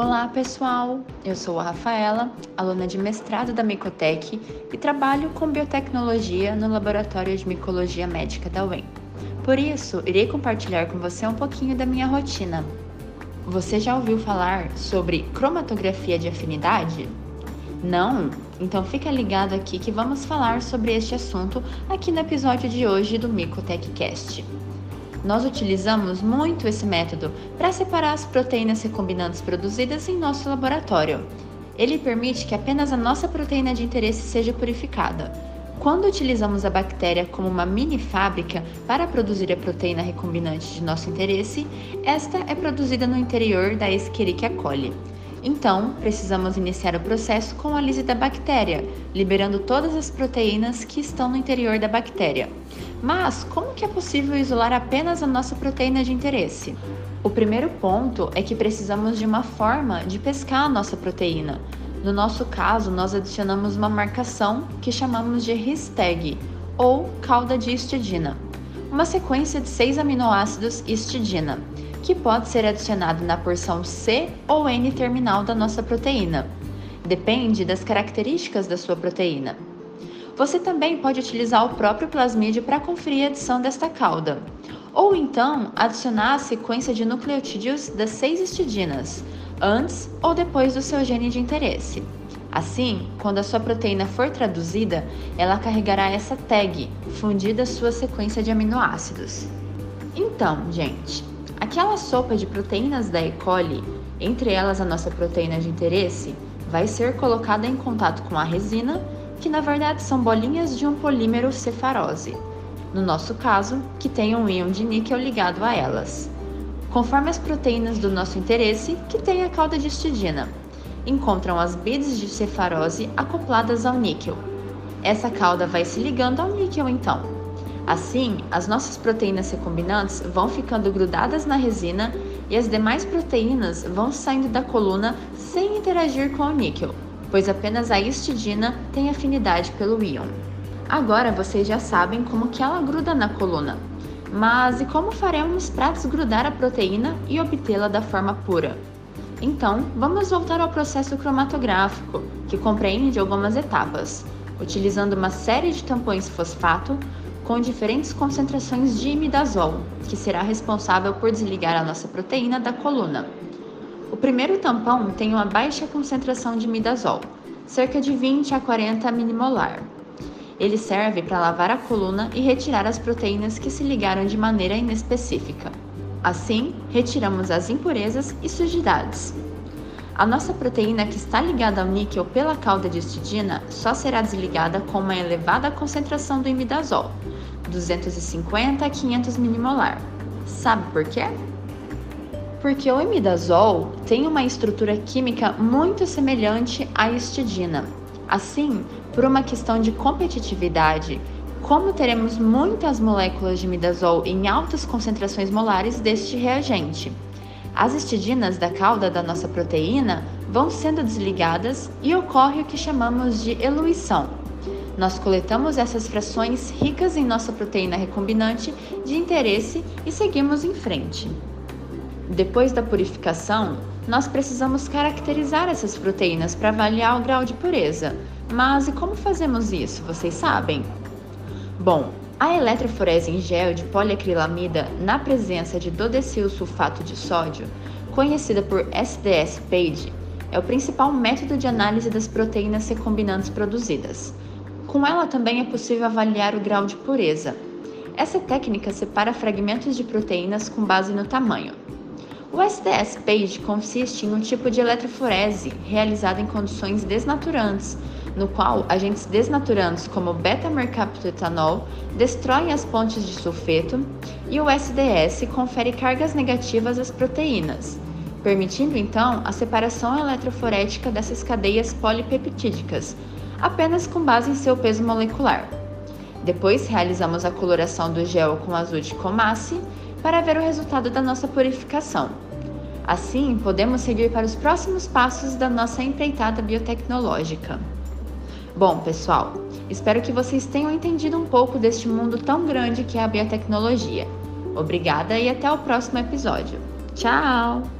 Olá, pessoal! Eu sou a Rafaela, aluna de mestrado da Micotec e trabalho com biotecnologia no Laboratório de Micologia Médica da UEM. Por isso, irei compartilhar com você um pouquinho da minha rotina. Você já ouviu falar sobre cromatografia de afinidade? Não? Então fica ligado aqui que vamos falar sobre este assunto aqui no episódio de hoje do MicotecCast. Nós utilizamos muito esse método para separar as proteínas recombinantes produzidas em nosso laboratório. Ele permite que apenas a nossa proteína de interesse seja purificada. Quando utilizamos a bactéria como uma mini fábrica para produzir a proteína recombinante de nosso interesse, esta é produzida no interior da Escherichia coli. Então, precisamos iniciar o processo com a lise da bactéria, liberando todas as proteínas que estão no interior da bactéria. Mas como que é possível isolar apenas a nossa proteína de interesse? O primeiro ponto é que precisamos de uma forma de pescar a nossa proteína. No nosso caso, nós adicionamos uma marcação que chamamos de histag, ou cauda de histidina, uma sequência de seis aminoácidos histidina que pode ser adicionado na porção C ou N terminal da nossa proteína. Depende das características da sua proteína. Você também pode utilizar o próprio plasmídio para conferir a adição desta cauda, ou então adicionar a sequência de nucleotídeos das seis histidinas, antes ou depois do seu gene de interesse. Assim, quando a sua proteína for traduzida, ela carregará essa tag, fundida à sua sequência de aminoácidos. Então, gente, Aquela sopa de proteínas da E. coli, entre elas a nossa proteína de interesse, vai ser colocada em contato com a resina, que na verdade são bolinhas de um polímero cefarose, no nosso caso, que tem um íon de níquel ligado a elas. Conforme as proteínas do nosso interesse, que tem a cauda de histidina, encontram as beads de cefarose acopladas ao níquel. Essa cauda vai se ligando ao níquel então Assim, as nossas proteínas recombinantes vão ficando grudadas na resina e as demais proteínas vão saindo da coluna sem interagir com o níquel, pois apenas a histidina tem afinidade pelo íon. Agora vocês já sabem como que ela gruda na coluna, mas e como faremos para desgrudar a proteína e obtê-la da forma pura? Então, vamos voltar ao processo cromatográfico, que compreende algumas etapas, utilizando uma série de tampões fosfato, com diferentes concentrações de imidazol, que será responsável por desligar a nossa proteína da coluna. O primeiro tampão tem uma baixa concentração de imidazol, cerca de 20 a 40 milimolar. Ele serve para lavar a coluna e retirar as proteínas que se ligaram de maneira inespecífica. Assim, retiramos as impurezas e sujidades. A nossa proteína que está ligada ao níquel pela cauda de histidina só será desligada com uma elevada concentração do imidazol, 250 a 500 milimolar. Sabe por quê? Porque o imidazol tem uma estrutura química muito semelhante à histidina. Assim, por uma questão de competitividade, como teremos muitas moléculas de imidazol em altas concentrações molares deste reagente, as histidinas da cauda da nossa proteína vão sendo desligadas e ocorre o que chamamos de eluição, nós coletamos essas frações ricas em nossa proteína recombinante de interesse e seguimos em frente. Depois da purificação, nós precisamos caracterizar essas proteínas para avaliar o grau de pureza. Mas e como fazemos isso? Vocês sabem? Bom, a eletroforese em gel de poliacrilamida na presença de dodecil sulfato de sódio, conhecida por SDS-PAGE, é o principal método de análise das proteínas recombinantes produzidas. Com ela também é possível avaliar o grau de pureza. Essa técnica separa fragmentos de proteínas com base no tamanho. O SDS-PAGE consiste em um tipo de eletroforese realizado em condições desnaturantes, no qual agentes desnaturantes como beta-mercaptoetanol destroem as pontes de sulfeto e o SDS confere cargas negativas às proteínas, permitindo então a separação eletroforética dessas cadeias polipeptídicas, apenas com base em seu peso molecular. Depois realizamos a coloração do gel com azul de comasse para ver o resultado da nossa purificação. Assim, podemos seguir para os próximos passos da nossa empreitada biotecnológica. Bom, pessoal, espero que vocês tenham entendido um pouco deste mundo tão grande que é a biotecnologia. Obrigada e até o próximo episódio. Tchau!